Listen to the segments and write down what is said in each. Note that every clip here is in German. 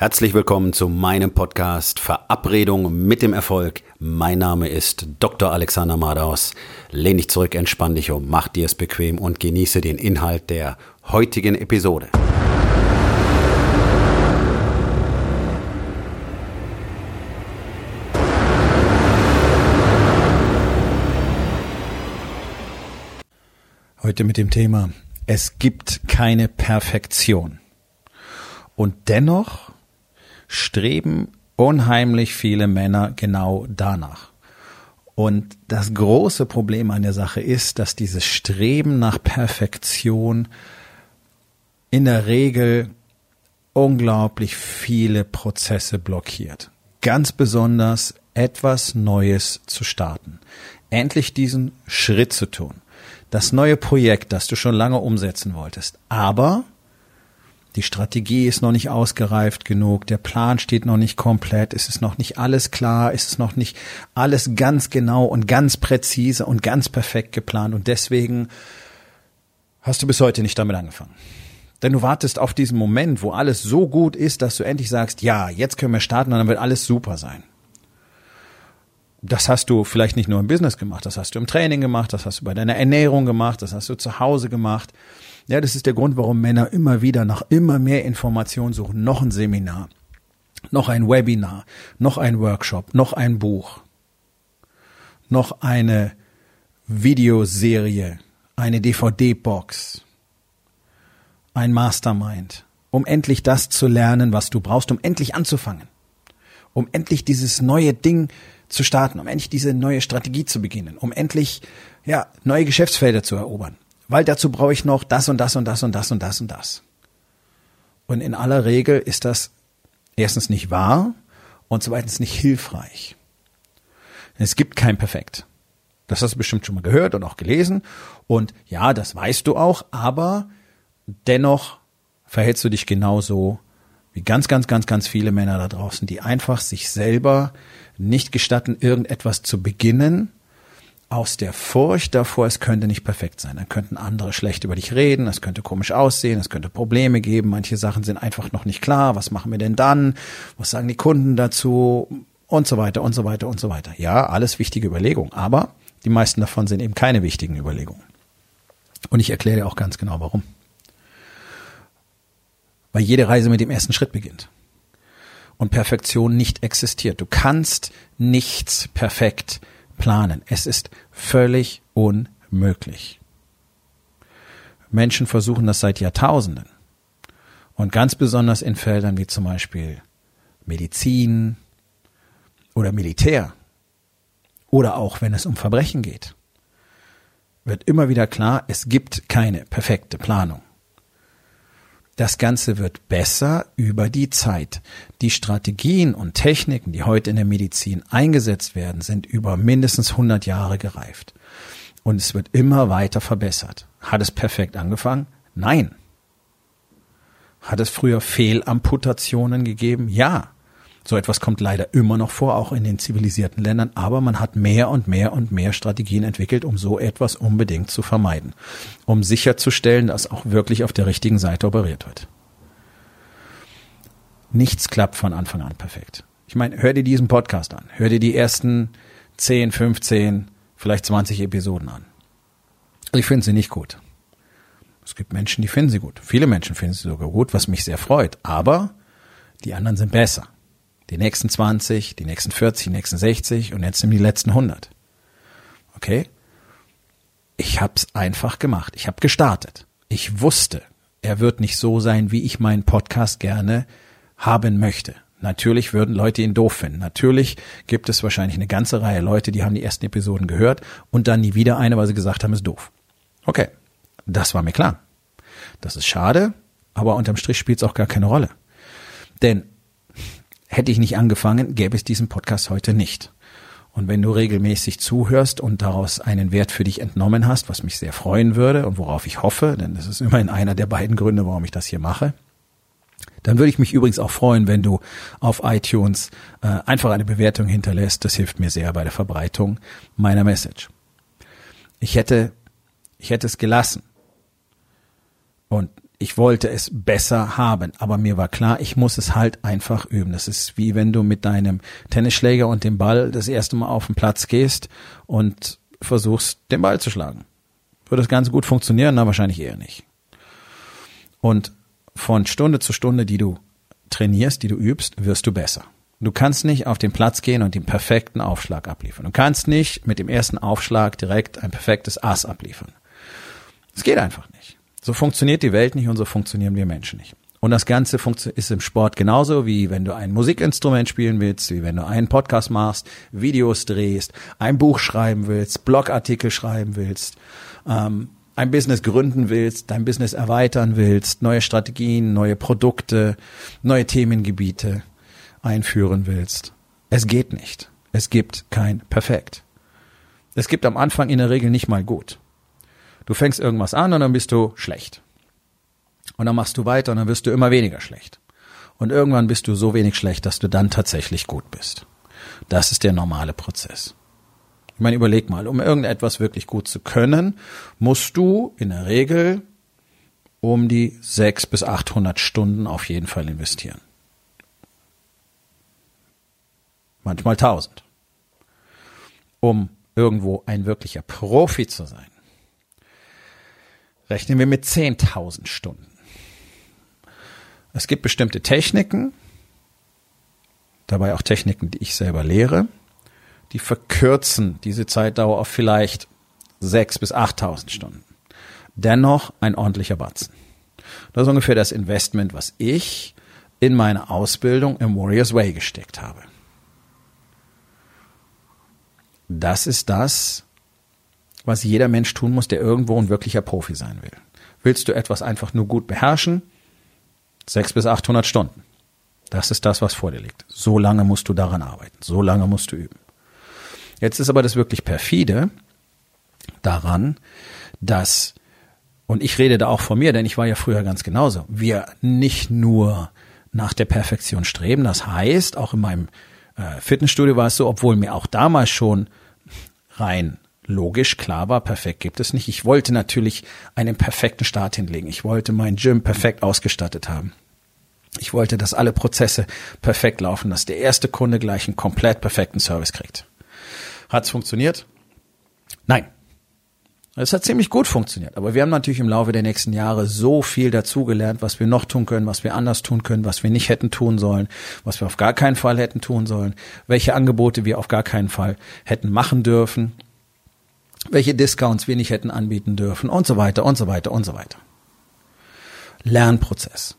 Herzlich willkommen zu meinem Podcast Verabredung mit dem Erfolg. Mein Name ist Dr. Alexander Madaus. Lehn dich zurück, entspann dich um, mach dir es bequem und genieße den Inhalt der heutigen Episode. Heute mit dem Thema Es gibt keine Perfektion. Und dennoch streben unheimlich viele Männer genau danach. Und das große Problem an der Sache ist, dass dieses Streben nach Perfektion in der Regel unglaublich viele Prozesse blockiert. Ganz besonders etwas Neues zu starten. Endlich diesen Schritt zu tun. Das neue Projekt, das du schon lange umsetzen wolltest. Aber die Strategie ist noch nicht ausgereift genug, der Plan steht noch nicht komplett, ist es noch nicht alles klar, ist es noch nicht alles ganz genau und ganz präzise und ganz perfekt geplant und deswegen hast du bis heute nicht damit angefangen. Denn du wartest auf diesen Moment, wo alles so gut ist, dass du endlich sagst, ja, jetzt können wir starten und dann wird alles super sein. Das hast du vielleicht nicht nur im Business gemacht, das hast du im Training gemacht, das hast du bei deiner Ernährung gemacht, das hast du zu Hause gemacht. Ja, das ist der Grund, warum Männer immer wieder nach immer mehr Informationen suchen. Noch ein Seminar, noch ein Webinar, noch ein Workshop, noch ein Buch, noch eine Videoserie, eine DVD-Box, ein Mastermind, um endlich das zu lernen, was du brauchst, um endlich anzufangen, um endlich dieses neue Ding zu starten, um endlich diese neue Strategie zu beginnen, um endlich ja neue Geschäftsfelder zu erobern weil dazu brauche ich noch das und das und das und das und das und das. Und in aller Regel ist das erstens nicht wahr und zweitens nicht hilfreich. Es gibt kein Perfekt. Das hast du bestimmt schon mal gehört und auch gelesen. Und ja, das weißt du auch, aber dennoch verhältst du dich genauso wie ganz, ganz, ganz, ganz viele Männer da draußen, die einfach sich selber nicht gestatten, irgendetwas zu beginnen, aus der Furcht davor, es könnte nicht perfekt sein. Dann könnten andere schlecht über dich reden, es könnte komisch aussehen, es könnte Probleme geben, manche Sachen sind einfach noch nicht klar, was machen wir denn dann, was sagen die Kunden dazu und so weiter und so weiter und so weiter. Ja, alles wichtige Überlegungen, aber die meisten davon sind eben keine wichtigen Überlegungen. Und ich erkläre dir auch ganz genau warum. Weil jede Reise mit dem ersten Schritt beginnt. Und Perfektion nicht existiert. Du kannst nichts perfekt planen. Es ist völlig unmöglich. Menschen versuchen das seit Jahrtausenden. Und ganz besonders in Feldern wie zum Beispiel Medizin oder Militär oder auch wenn es um Verbrechen geht, wird immer wieder klar, es gibt keine perfekte Planung. Das Ganze wird besser über die Zeit. Die Strategien und Techniken, die heute in der Medizin eingesetzt werden, sind über mindestens 100 Jahre gereift. Und es wird immer weiter verbessert. Hat es perfekt angefangen? Nein. Hat es früher Fehlamputationen gegeben? Ja. So etwas kommt leider immer noch vor, auch in den zivilisierten Ländern, aber man hat mehr und mehr und mehr Strategien entwickelt, um so etwas unbedingt zu vermeiden, um sicherzustellen, dass auch wirklich auf der richtigen Seite operiert wird. Nichts klappt von Anfang an perfekt. Ich meine, hör dir diesen Podcast an, hör dir die ersten 10, 15, vielleicht 20 Episoden an. Ich finde sie nicht gut. Es gibt Menschen, die finden sie gut. Viele Menschen finden sie sogar gut, was mich sehr freut. Aber die anderen sind besser die nächsten 20, die nächsten 40, die nächsten 60 und jetzt sind die letzten 100. Okay? Ich hab's einfach gemacht. Ich habe gestartet. Ich wusste, er wird nicht so sein, wie ich meinen Podcast gerne haben möchte. Natürlich würden Leute ihn doof finden. Natürlich gibt es wahrscheinlich eine ganze Reihe Leute, die haben die ersten Episoden gehört und dann nie wieder eine, weil sie gesagt haben, ist doof. Okay, das war mir klar. Das ist schade, aber unterm Strich spielt es auch gar keine Rolle. Denn Hätte ich nicht angefangen, gäbe es diesen Podcast heute nicht. Und wenn du regelmäßig zuhörst und daraus einen Wert für dich entnommen hast, was mich sehr freuen würde und worauf ich hoffe, denn das ist immerhin einer der beiden Gründe, warum ich das hier mache, dann würde ich mich übrigens auch freuen, wenn du auf iTunes äh, einfach eine Bewertung hinterlässt. Das hilft mir sehr bei der Verbreitung meiner Message. Ich hätte, ich hätte es gelassen. Und ich wollte es besser haben, aber mir war klar, ich muss es halt einfach üben. Das ist wie wenn du mit deinem Tennisschläger und dem Ball das erste Mal auf den Platz gehst und versuchst, den Ball zu schlagen. Würde das Ganze gut funktionieren? Na, wahrscheinlich eher nicht. Und von Stunde zu Stunde, die du trainierst, die du übst, wirst du besser. Du kannst nicht auf den Platz gehen und den perfekten Aufschlag abliefern. Du kannst nicht mit dem ersten Aufschlag direkt ein perfektes Ass abliefern. Es geht einfach nicht. So funktioniert die Welt nicht und so funktionieren wir Menschen nicht. Und das Ganze ist im Sport genauso, wie wenn du ein Musikinstrument spielen willst, wie wenn du einen Podcast machst, Videos drehst, ein Buch schreiben willst, Blogartikel schreiben willst, ähm, ein Business gründen willst, dein Business erweitern willst, neue Strategien, neue Produkte, neue Themengebiete einführen willst. Es geht nicht. Es gibt kein Perfekt. Es gibt am Anfang in der Regel nicht mal gut. Du fängst irgendwas an und dann bist du schlecht. Und dann machst du weiter und dann wirst du immer weniger schlecht. Und irgendwann bist du so wenig schlecht, dass du dann tatsächlich gut bist. Das ist der normale Prozess. Ich meine, überleg mal, um irgendetwas wirklich gut zu können, musst du in der Regel um die sechs bis achthundert Stunden auf jeden Fall investieren. Manchmal tausend. Um irgendwo ein wirklicher Profi zu sein, rechnen wir mit 10.000 Stunden. Es gibt bestimmte Techniken, dabei auch Techniken, die ich selber lehre, die verkürzen diese Zeitdauer auf vielleicht 6.000 bis 8.000 Stunden. Dennoch ein ordentlicher Batzen. Das ist ungefähr das Investment, was ich in meine Ausbildung im Warriors Way gesteckt habe. Das ist das, was jeder Mensch tun muss, der irgendwo ein wirklicher Profi sein will. Willst du etwas einfach nur gut beherrschen? Sechs bis achthundert Stunden. Das ist das, was vor dir liegt. So lange musst du daran arbeiten. So lange musst du üben. Jetzt ist aber das wirklich perfide daran, dass, und ich rede da auch von mir, denn ich war ja früher ganz genauso, wir nicht nur nach der Perfektion streben. Das heißt, auch in meinem äh, Fitnessstudio war es so, obwohl mir auch damals schon rein logisch, klar war, perfekt gibt es nicht. Ich wollte natürlich einen perfekten Start hinlegen. Ich wollte mein Gym perfekt ausgestattet haben. Ich wollte, dass alle Prozesse perfekt laufen, dass der erste Kunde gleich einen komplett perfekten Service kriegt. Hat's funktioniert? Nein. Es hat ziemlich gut funktioniert, aber wir haben natürlich im Laufe der nächsten Jahre so viel dazugelernt, was wir noch tun können, was wir anders tun können, was wir nicht hätten tun sollen, was wir auf gar keinen Fall hätten tun sollen, welche Angebote wir auf gar keinen Fall hätten machen dürfen, welche Discounts wir nicht hätten anbieten dürfen und so weiter und so weiter und so weiter. Lernprozess.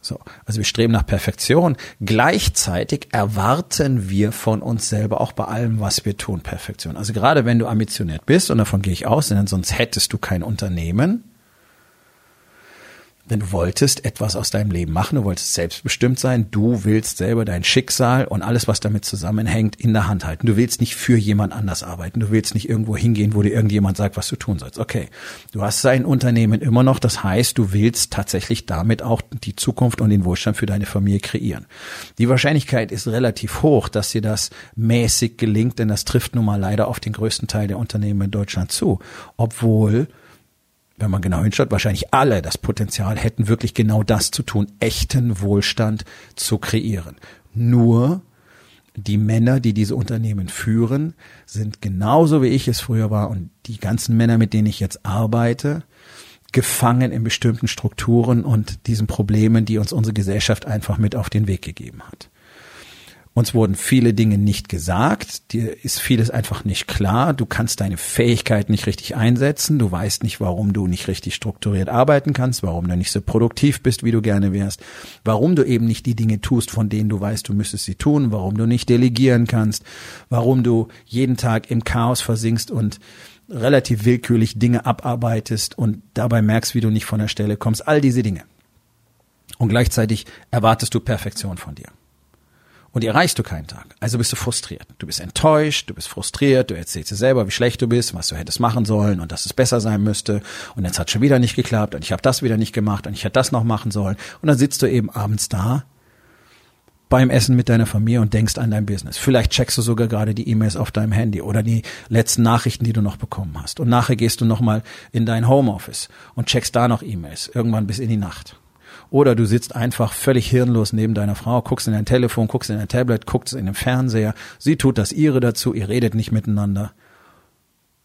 So, also wir streben nach Perfektion. Gleichzeitig erwarten wir von uns selber auch bei allem, was wir tun, Perfektion. Also gerade wenn du ambitioniert bist, und davon gehe ich aus, denn sonst hättest du kein Unternehmen, denn du wolltest etwas aus deinem Leben machen, du wolltest selbstbestimmt sein, du willst selber dein Schicksal und alles, was damit zusammenhängt, in der Hand halten. Du willst nicht für jemand anders arbeiten, du willst nicht irgendwo hingehen, wo dir irgendjemand sagt, was du tun sollst. Okay, du hast dein Unternehmen immer noch, das heißt, du willst tatsächlich damit auch die Zukunft und den Wohlstand für deine Familie kreieren. Die Wahrscheinlichkeit ist relativ hoch, dass dir das mäßig gelingt, denn das trifft nun mal leider auf den größten Teil der Unternehmen in Deutschland zu, obwohl wenn man genau hinschaut, wahrscheinlich alle das Potenzial hätten, wirklich genau das zu tun, echten Wohlstand zu kreieren. Nur die Männer, die diese Unternehmen führen, sind genauso wie ich es früher war und die ganzen Männer, mit denen ich jetzt arbeite, gefangen in bestimmten Strukturen und diesen Problemen, die uns unsere Gesellschaft einfach mit auf den Weg gegeben hat. Uns wurden viele Dinge nicht gesagt, dir ist vieles einfach nicht klar, du kannst deine Fähigkeit nicht richtig einsetzen, du weißt nicht, warum du nicht richtig strukturiert arbeiten kannst, warum du nicht so produktiv bist, wie du gerne wärst, warum du eben nicht die Dinge tust, von denen du weißt, du müsstest sie tun, warum du nicht delegieren kannst, warum du jeden Tag im Chaos versinkst und relativ willkürlich Dinge abarbeitest und dabei merkst, wie du nicht von der Stelle kommst, all diese Dinge. Und gleichzeitig erwartest du Perfektion von dir und die erreichst du keinen Tag. Also bist du frustriert. Du bist enttäuscht, du bist frustriert, du erzählst dir selber, wie schlecht du bist, was du hättest machen sollen und dass es besser sein müsste und jetzt hat schon wieder nicht geklappt und ich habe das wieder nicht gemacht und ich hätte das noch machen sollen und dann sitzt du eben abends da beim Essen mit deiner Familie und denkst an dein Business. Vielleicht checkst du sogar gerade die E-Mails auf deinem Handy oder die letzten Nachrichten, die du noch bekommen hast. Und nachher gehst du nochmal in dein Homeoffice und checkst da noch E-Mails, irgendwann bis in die Nacht. Oder du sitzt einfach völlig hirnlos neben deiner Frau, guckst in dein Telefon, guckst in dein Tablet, guckst in den Fernseher. Sie tut das ihre dazu, ihr redet nicht miteinander.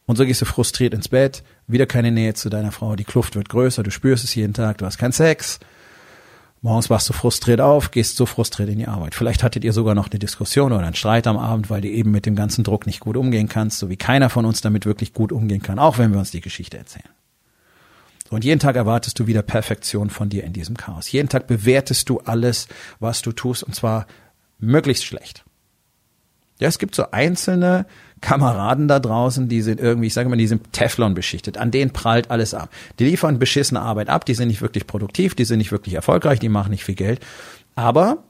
Und so gehst du frustriert ins Bett, wieder keine Nähe zu deiner Frau, die Kluft wird größer, du spürst es jeden Tag, du hast keinen Sex. Morgens wachst du frustriert auf, gehst so frustriert in die Arbeit. Vielleicht hattet ihr sogar noch eine Diskussion oder einen Streit am Abend, weil du eben mit dem ganzen Druck nicht gut umgehen kannst, so wie keiner von uns damit wirklich gut umgehen kann, auch wenn wir uns die Geschichte erzählen. Und jeden Tag erwartest du wieder Perfektion von dir in diesem Chaos. Jeden Tag bewertest du alles, was du tust, und zwar möglichst schlecht. Ja, es gibt so einzelne Kameraden da draußen, die sind irgendwie, ich sage mal, die sind Teflon beschichtet. An denen prallt alles ab. Die liefern beschissene Arbeit ab, die sind nicht wirklich produktiv, die sind nicht wirklich erfolgreich, die machen nicht viel Geld. Aber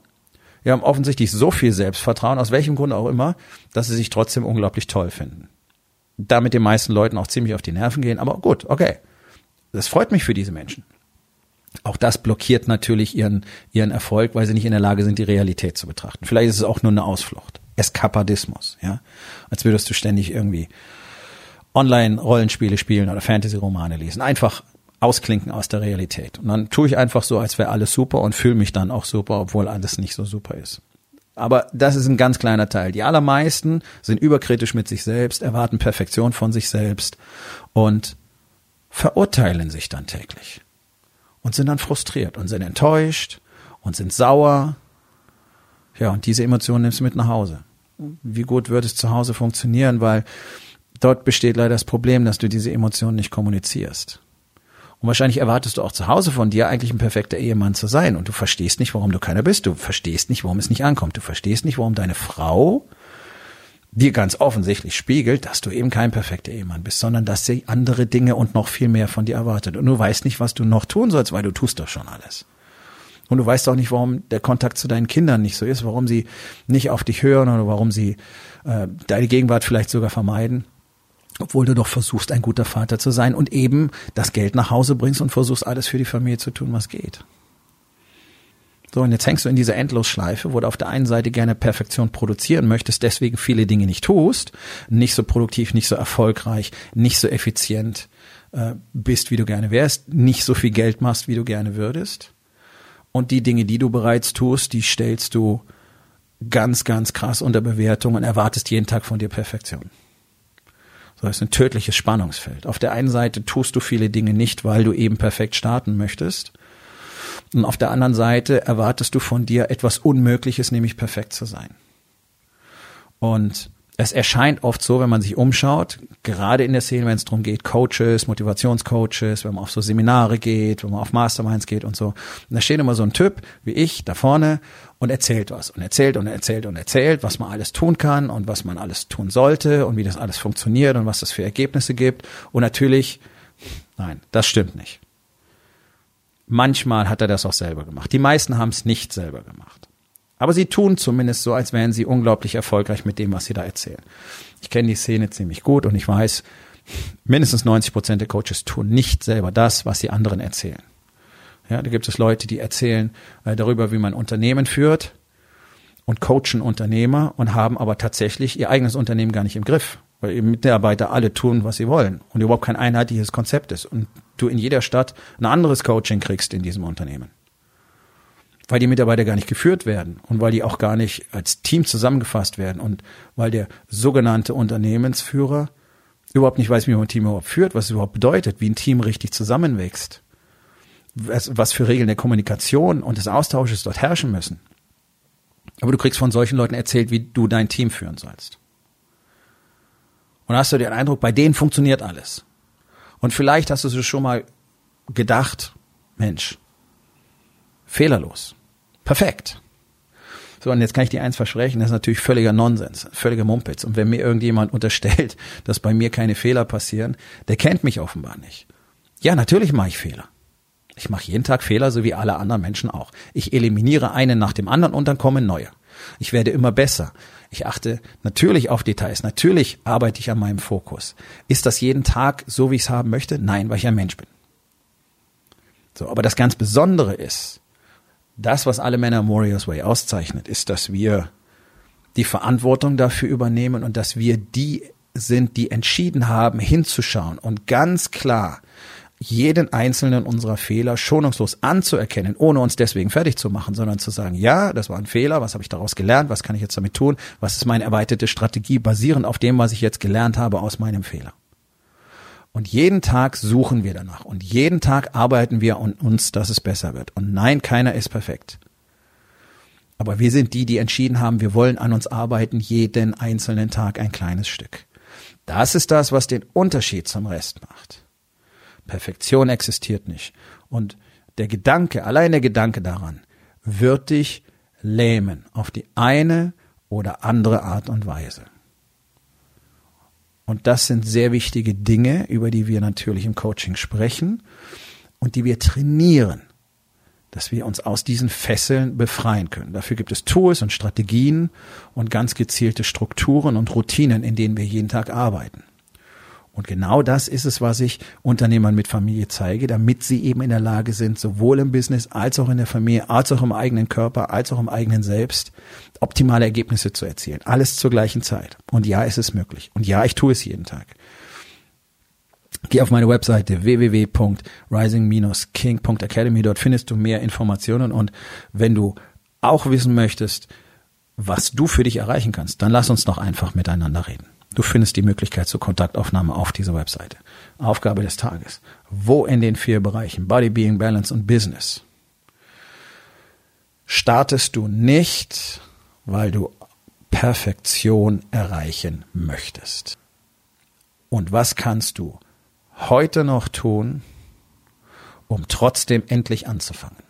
wir haben offensichtlich so viel Selbstvertrauen, aus welchem Grund auch immer, dass sie sich trotzdem unglaublich toll finden. Damit den meisten Leuten auch ziemlich auf die Nerven gehen. Aber gut, okay. Das freut mich für diese Menschen. Auch das blockiert natürlich ihren, ihren Erfolg, weil sie nicht in der Lage sind, die Realität zu betrachten. Vielleicht ist es auch nur eine Ausflucht. Eskapadismus, ja. Als würdest du ständig irgendwie Online-Rollenspiele spielen oder Fantasy-Romane lesen. Einfach ausklinken aus der Realität. Und dann tue ich einfach so, als wäre alles super und fühle mich dann auch super, obwohl alles nicht so super ist. Aber das ist ein ganz kleiner Teil. Die allermeisten sind überkritisch mit sich selbst, erwarten Perfektion von sich selbst und verurteilen sich dann täglich. Und sind dann frustriert und sind enttäuscht und sind sauer. Ja, und diese Emotionen nimmst du mit nach Hause wie gut wird es zu Hause funktionieren, weil dort besteht leider das Problem, dass du diese Emotionen nicht kommunizierst. Und wahrscheinlich erwartest du auch zu Hause von dir eigentlich ein perfekter Ehemann zu sein und du verstehst nicht, warum du keiner bist. Du verstehst nicht, warum es nicht ankommt. Du verstehst nicht, warum deine Frau dir ganz offensichtlich spiegelt, dass du eben kein perfekter Ehemann bist, sondern dass sie andere Dinge und noch viel mehr von dir erwartet. Und du weißt nicht, was du noch tun sollst, weil du tust doch schon alles. Und du weißt auch nicht, warum der Kontakt zu deinen Kindern nicht so ist, warum sie nicht auf dich hören oder warum sie äh, deine Gegenwart vielleicht sogar vermeiden. Obwohl du doch versuchst, ein guter Vater zu sein und eben das Geld nach Hause bringst und versuchst, alles für die Familie zu tun, was geht. So, und jetzt hängst du in dieser Endlosschleife, wo du auf der einen Seite gerne Perfektion produzieren möchtest, deswegen viele Dinge nicht tust, nicht so produktiv, nicht so erfolgreich, nicht so effizient äh, bist, wie du gerne wärst, nicht so viel Geld machst, wie du gerne würdest. Und die Dinge, die du bereits tust, die stellst du ganz, ganz krass unter Bewertung und erwartest jeden Tag von dir Perfektion. So das ist ein tödliches Spannungsfeld. Auf der einen Seite tust du viele Dinge nicht, weil du eben perfekt starten möchtest. Und auf der anderen Seite erwartest du von dir etwas Unmögliches, nämlich perfekt zu sein. Und es erscheint oft so, wenn man sich umschaut, gerade in der Szene, wenn es darum geht, Coaches, Motivationscoaches, wenn man auf so Seminare geht, wenn man auf Masterminds geht und so. Und da steht immer so ein Typ wie ich da vorne und erzählt was und erzählt und erzählt und erzählt, was man alles tun kann und was man alles tun sollte und wie das alles funktioniert und was das für Ergebnisse gibt. Und natürlich, nein, das stimmt nicht. Manchmal hat er das auch selber gemacht. Die meisten haben es nicht selber gemacht. Aber sie tun zumindest so, als wären sie unglaublich erfolgreich mit dem, was sie da erzählen. Ich kenne die Szene ziemlich gut und ich weiß, mindestens 90 Prozent der Coaches tun nicht selber das, was sie anderen erzählen. Ja, da gibt es Leute, die erzählen äh, darüber, wie man Unternehmen führt und coachen Unternehmer und haben aber tatsächlich ihr eigenes Unternehmen gar nicht im Griff, weil die Mitarbeiter alle tun, was sie wollen und überhaupt kein einheitliches Konzept ist und du in jeder Stadt ein anderes Coaching kriegst in diesem Unternehmen weil die Mitarbeiter gar nicht geführt werden und weil die auch gar nicht als Team zusammengefasst werden und weil der sogenannte Unternehmensführer überhaupt nicht weiß, wie man ein Team überhaupt führt, was es überhaupt bedeutet, wie ein Team richtig zusammenwächst, was, was für Regeln der Kommunikation und des Austausches dort herrschen müssen. Aber du kriegst von solchen Leuten erzählt, wie du dein Team führen sollst. Und hast du den Eindruck, bei denen funktioniert alles. Und vielleicht hast du so schon mal gedacht, Mensch, fehlerlos. Perfekt. So, und jetzt kann ich dir eins versprechen, das ist natürlich völliger Nonsens, völliger Mumpitz. Und wenn mir irgendjemand unterstellt, dass bei mir keine Fehler passieren, der kennt mich offenbar nicht. Ja, natürlich mache ich Fehler. Ich mache jeden Tag Fehler, so wie alle anderen Menschen auch. Ich eliminiere einen nach dem anderen und dann kommen neue. Ich werde immer besser. Ich achte natürlich auf Details. Natürlich arbeite ich an meinem Fokus. Ist das jeden Tag so, wie ich es haben möchte? Nein, weil ich ein Mensch bin. So, aber das ganz Besondere ist, das, was alle Männer Warriors Way auszeichnet, ist, dass wir die Verantwortung dafür übernehmen und dass wir die sind, die entschieden haben, hinzuschauen und ganz klar jeden einzelnen unserer Fehler schonungslos anzuerkennen, ohne uns deswegen fertig zu machen, sondern zu sagen, ja, das war ein Fehler, was habe ich daraus gelernt, was kann ich jetzt damit tun, was ist meine erweiterte Strategie basierend auf dem, was ich jetzt gelernt habe aus meinem Fehler. Und jeden Tag suchen wir danach und jeden Tag arbeiten wir an uns, dass es besser wird. Und nein, keiner ist perfekt. Aber wir sind die, die entschieden haben, wir wollen an uns arbeiten, jeden einzelnen Tag ein kleines Stück. Das ist das, was den Unterschied zum Rest macht. Perfektion existiert nicht. Und der Gedanke, allein der Gedanke daran, wird dich lähmen auf die eine oder andere Art und Weise. Und das sind sehr wichtige Dinge, über die wir natürlich im Coaching sprechen und die wir trainieren, dass wir uns aus diesen Fesseln befreien können. Dafür gibt es Tools und Strategien und ganz gezielte Strukturen und Routinen, in denen wir jeden Tag arbeiten. Und genau das ist es, was ich Unternehmern mit Familie zeige, damit sie eben in der Lage sind, sowohl im Business als auch in der Familie, als auch im eigenen Körper, als auch im eigenen Selbst, optimale Ergebnisse zu erzielen. Alles zur gleichen Zeit. Und ja, es ist möglich. Und ja, ich tue es jeden Tag. Geh auf meine Webseite www.rising-king.academy. Dort findest du mehr Informationen. Und wenn du auch wissen möchtest, was du für dich erreichen kannst, dann lass uns doch einfach miteinander reden. Du findest die Möglichkeit zur Kontaktaufnahme auf dieser Webseite. Aufgabe des Tages. Wo in den vier Bereichen Body, Being, Balance und Business startest du nicht, weil du Perfektion erreichen möchtest? Und was kannst du heute noch tun, um trotzdem endlich anzufangen?